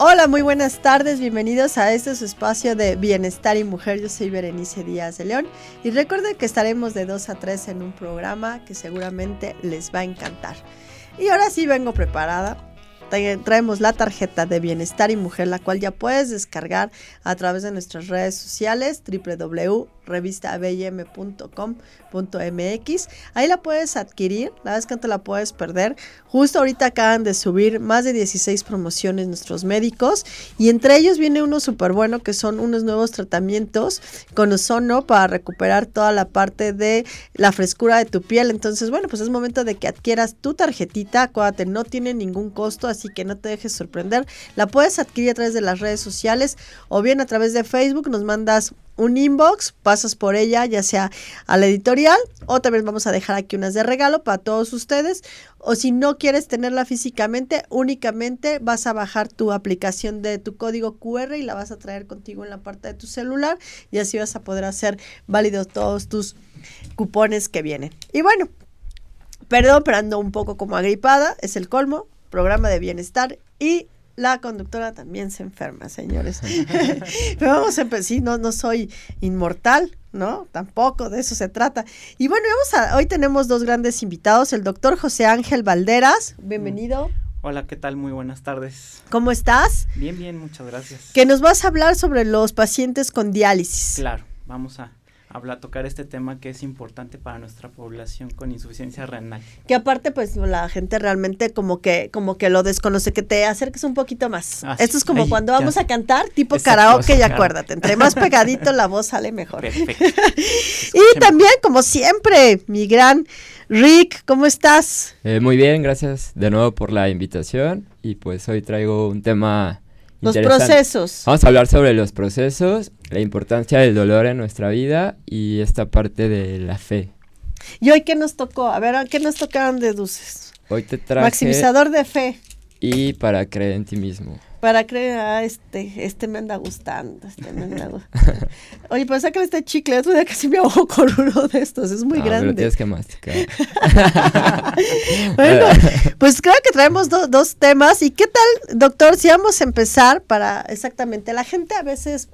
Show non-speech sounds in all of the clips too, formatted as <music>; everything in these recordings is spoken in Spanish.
Hola, muy buenas tardes, bienvenidos a este su espacio de Bienestar y Mujer. Yo soy Berenice Díaz de León y recuerden que estaremos de 2 a 3 en un programa que seguramente les va a encantar. Y ahora sí vengo preparada traemos la tarjeta de bienestar y mujer, la cual ya puedes descargar a través de nuestras redes sociales www.revistabm.com.mx. Ahí la puedes adquirir, la vez que no te la puedes perder. Justo ahorita acaban de subir más de 16 promociones nuestros médicos y entre ellos viene uno súper bueno que son unos nuevos tratamientos con ozono para recuperar toda la parte de la frescura de tu piel. Entonces, bueno, pues es momento de que adquieras tu tarjetita. Acuérdate, no tiene ningún costo, así que no te dejes sorprender. La puedes adquirir a través de las redes sociales o bien a través de Facebook. Nos mandas un inbox, pasas por ella, ya sea a la editorial, o también vamos a dejar aquí unas de regalo para todos ustedes. O si no quieres tenerla físicamente, únicamente vas a bajar tu aplicación de tu código QR y la vas a traer contigo en la parte de tu celular y así vas a poder hacer válidos todos tus cupones que vienen. Y bueno, perdón, pero ando un poco como agripada, es el colmo, programa de bienestar y la conductora también se enferma, señores. <laughs> Pero vamos a empezar, sí, no, no soy inmortal, ¿no? Tampoco, de eso se trata. Y bueno, vamos a, hoy tenemos dos grandes invitados, el doctor José Ángel Valderas, bienvenido. Hola, ¿qué tal? Muy buenas tardes. ¿Cómo estás? Bien, bien, muchas gracias. Que nos vas a hablar sobre los pacientes con diálisis. Claro, vamos a habla, tocar este tema que es importante para nuestra población con insuficiencia renal. Que aparte, pues la gente realmente como que, como que lo desconoce, que te acerques un poquito más. Ah, Esto es como cuando vamos a cantar, tipo karaoke, y acuérdate, entre más pegadito la voz sale mejor. Perfecto. <laughs> y también, como siempre, mi gran Rick, ¿cómo estás? Eh, muy bien, gracias de nuevo por la invitación. Y pues hoy traigo un tema los procesos. Vamos a hablar sobre los procesos, la importancia del dolor en nuestra vida y esta parte de la fe. ¿Y hoy qué nos tocó? A ver, ¿qué nos tocaron de dulces? Hoy te traje... Maximizador de fe. Y para creer en ti mismo para creer, ah, este, este me anda gustando, este me anda <laughs> Oye, pues sácale este chicle, otro día casi me ahogo con uno de estos, es muy grande. Pero tienes que masticar. <laughs> bueno, pues creo que traemos dos temas. ¿Y qué tal, doctor, si vamos a empezar para exactamente, la gente a veces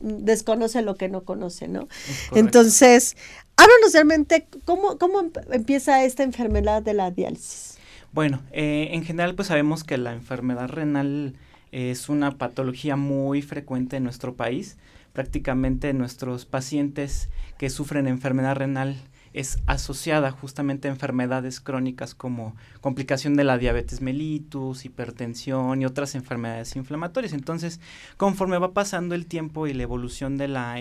desconoce lo que no conoce, ¿no? Entonces, háblanos realmente, ¿cómo, ¿cómo empieza esta enfermedad de la diálisis? Bueno, eh, en general pues sabemos que la enfermedad renal es una patología muy frecuente en nuestro país. Prácticamente nuestros pacientes que sufren enfermedad renal es asociada justamente a enfermedades crónicas como complicación de la diabetes mellitus, hipertensión y otras enfermedades inflamatorias. Entonces, conforme va pasando el tiempo y la evolución de la,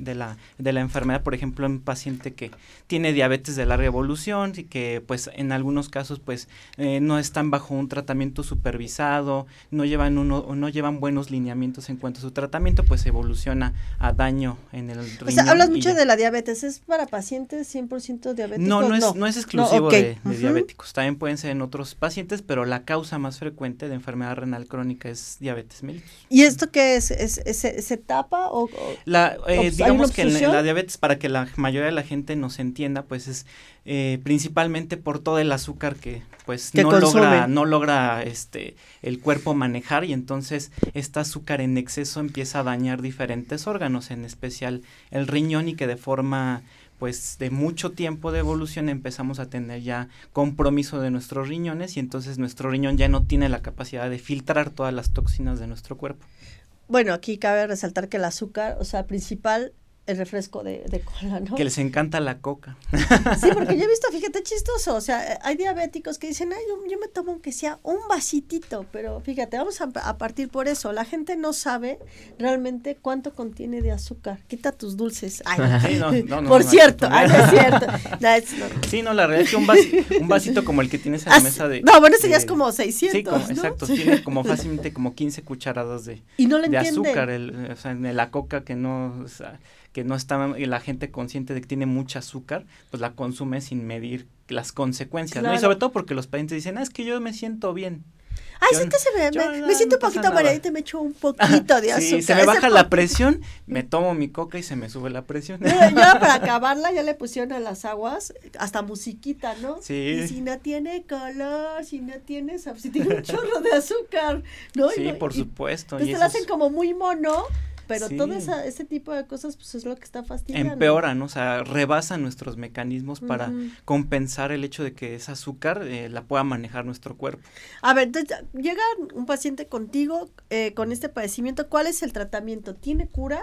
de la, de la enfermedad, por ejemplo, en un paciente que tiene diabetes de larga evolución y que pues en algunos casos pues eh, no están bajo un tratamiento supervisado, no llevan uno no llevan buenos lineamientos en cuanto a su tratamiento, pues evoluciona a daño en el riñón. O sea, hablas mucho de la diabetes, ¿es para pacientes 100% diabéticos? No, no es, no. es exclusivo de, diabéticos, también pueden ser en otros pacientes, pero la causa más frecuente de enfermedad renal crónica es diabetes mellitus. ¿Y esto qué es? ¿Es, se tapa o, la, eh, digamos que la, diabetes, para que la mayoría de la gente nos entienda, pues es eh, principalmente por todo el azúcar que pues no logra no logra este el cuerpo manejar y entonces este azúcar en exceso empieza a dañar diferentes órganos en especial el riñón y que de forma pues de mucho tiempo de evolución empezamos a tener ya compromiso de nuestros riñones y entonces nuestro riñón ya no tiene la capacidad de filtrar todas las toxinas de nuestro cuerpo. Bueno, aquí cabe resaltar que el azúcar, o sea, principal el refresco de, de, cola, ¿no? Que les encanta la coca. Sí, porque yo he visto, fíjate, chistoso, o sea, hay diabéticos que dicen, ay, yo, me tomo aunque sea un vasitito, pero fíjate, vamos a, partir por eso, la gente no sabe realmente cuánto contiene de azúcar, quita tus dulces. Ay, <laughs> no, no, por cierto, ay, no es cierto. sí, no, la realidad es que un, vasito, un vasito como el que tienes en la mesa de... No, bueno, ese ya es como 600, Sí, como, exacto, tiene como fácilmente como 15 cucharadas de, y no de azúcar, el, o sea, en la coca que no... O sea, que no está la gente consciente de que tiene mucha azúcar, pues la consume sin medir las consecuencias, ¿no? Y sobre todo porque los pacientes dicen, ah, es que yo me siento bien. Ay, Yo- sí que se me, yo me, no- me siento no un poquito mareadita y me echo un poquito de azúcar. <laughs> Sí, se me baja la presión, me tomo mi coca y se me sube la presión. Mira, ya para <laughs> acabarla ya le pusieron a las aguas hasta musiquita, ¿no? Sí. Y si no tiene color, si no tiene si tiene un chorro de azúcar, ¿no? Sí, por y- supuesto. Entonces y te eso hacen como muy mono, pero Sí. todo esa, ese tipo de cosas pues es lo que está fastidiando. empeora, ¿no? O sea, rebasa nuestros mecanismos para compensar el hecho de que esa azúcar eh, la pueda manejar nuestro cuerpo. A ver, entonces llega un paciente contigo eh, con este padecimiento, ¿cuál es el tratamiento? ¿Tiene cura?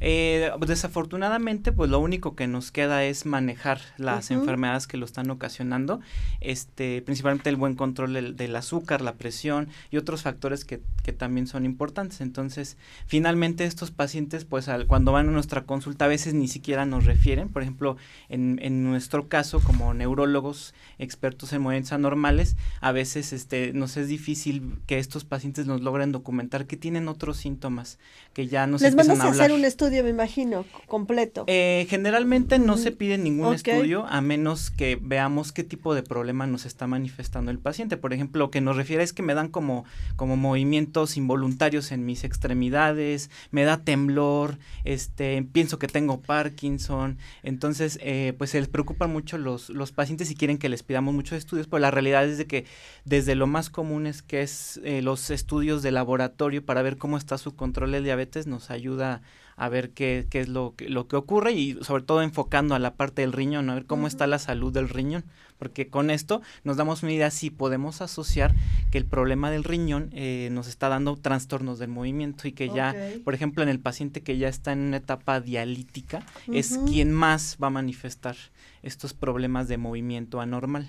Eh, desafortunadamente, pues lo único que nos queda es manejar las enfermedades que lo están ocasionando, este, principalmente el buen control del, del azúcar, la presión y otros factores que, que también son importantes. Entonces, finalmente estos pacientes, pues al, cuando van a nuestra consulta a veces ni siquiera nos refieren, por ejemplo, en, en nuestro caso como neurólogos expertos en movimientos anormales, a veces este, nos es difícil que estos pacientes nos logren documentar que tienen otros síntomas, que ya nos Les mandas a a hacer un estudio, me imagino, completo. Eh, generalmente no se pide ningún estudio a menos que veamos qué tipo de problema nos está manifestando el paciente. Por ejemplo, lo que nos refiere es que me dan como, como movimientos involuntarios en mis extremidades, me da temblor, este, pienso que tengo Parkinson. Entonces, eh, pues se les preocupan mucho los, los pacientes y quieren que les pidamos muchos estudios, pero la realidad es de que desde lo más común es que es eh, los estudios de laboratorio para ver cómo está su control de diabetes nos ayuda a ver qué, qué es lo que, lo que ocurre y sobre todo enfocando a la parte del riñón, a ver cómo está la salud del riñón, porque con esto nos damos una idea si podemos asociar que el problema del riñón eh, nos está dando trastornos del movimiento y que ya, por ejemplo, en el paciente que ya está en una etapa dialítica, es quien más va a manifestar estos problemas de movimiento anormal.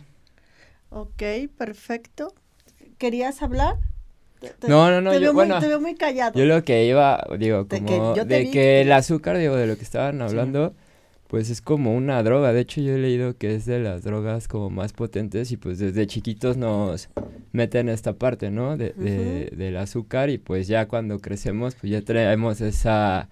Ok, perfecto. ¿Querías hablar? Te- No, no, no, Te yo- veo, muy, te veo muy callado. Yo lo que iba, digo, De que como de vi que el azúcar, digo, de lo que estaban hablando, pues es como una droga. De hecho, yo he leído que es de las drogas como más potentes y pues desde chiquitos nos meten esta parte, ¿no? De, de- del azúcar y pues ya cuando crecemos, pues ya traemos esa...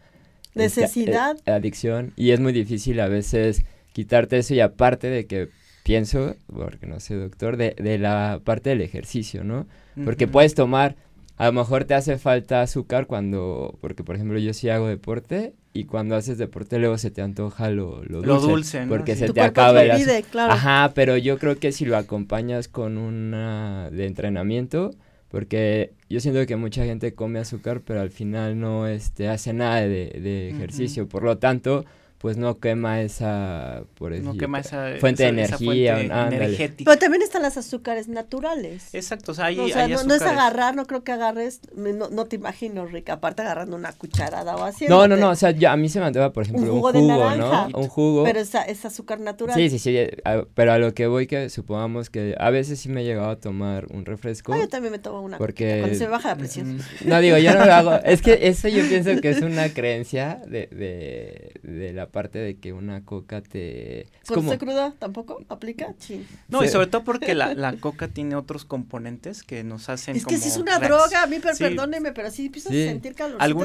esta, eh, Necesidad. adicción y es muy difícil a veces quitarte eso y aparte de que pienso, porque no soy doctor, de, de la parte del ejercicio, ¿no? Porque puedes tomar, a lo mejor te hace falta azúcar cuando, porque por ejemplo yo sí hago deporte y cuando haces deporte luego se te antoja lo, lo dulce. Lo dulce, ¿no? Porque Sí. se Tu te acaba el claro. Ajá, pero yo creo que si lo acompañas con una de entrenamiento, porque yo siento que mucha gente come azúcar, pero al final no este, hace nada de, de ejercicio, por lo tanto, pues no quema esa, por no decir, quema esa fuente de esa energía, fuente energética. Pero también están las azúcares naturales. Exacto, o sea, hay, o sea, hay no, no es agarrar, no creo que agarres, no, no te imagino, Rica, aparte agarrando una cucharada o así. No, no, no, o sea, yo- a mí se me antoja, por ejemplo, un jugo jugo, de naranja. ¿no? Un jugo. Pero es, es azúcar natural. Sí, sí, sí, a- pero a lo que voy que supongamos que a veces sí me he llegado a tomar un refresco. Ah, yo también me tomo una Porque- cuando se me baja la presión. Ujú. No, digo, yo no lo hago. Es que <laughs> eso yo pienso que es una creencia de, de, de la parte de que una coca te... Es ¿Con como... esta cruda tampoco aplica? Sí. No, y sobre todo porque la, <laughs> la coca tiene otros componentes que nos hacen Es que si es una reacc- droga, a mí, per- Sí. perdóneme, pero sí empiezas Sí. a sentir calor. Algún-